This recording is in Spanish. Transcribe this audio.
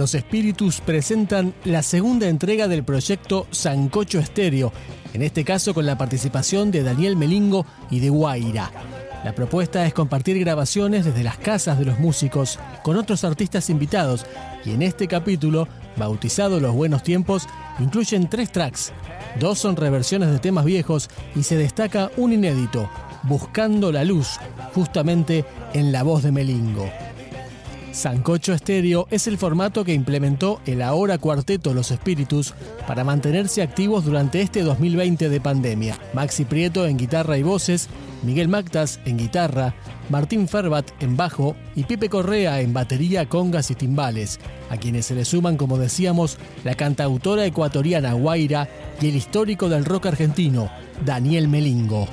los espíritus presentan la segunda entrega del proyecto Sancocho Estéreo, en este caso con la participación de Daniel Melingo y de Guaira. La propuesta es compartir grabaciones desde las casas de los músicos con otros artistas invitados y en este capítulo, bautizado Los Buenos Tiempos, incluyen tres tracks. Dos son reversiones de temas viejos y se destaca un inédito, Buscando la Luz, justamente en la voz de Melingo. Sancocho Estéreo es el formato que implementó el ahora cuarteto Los Espíritus para mantenerse activos durante este 2020 de pandemia. Maxi Prieto en guitarra y voces, Miguel Mactas en guitarra, Martín Ferbat en bajo y Pipe Correa en batería, congas y timbales, a quienes se le suman, como decíamos, la cantautora ecuatoriana Guaira y el histórico del rock argentino, Daniel Melingo.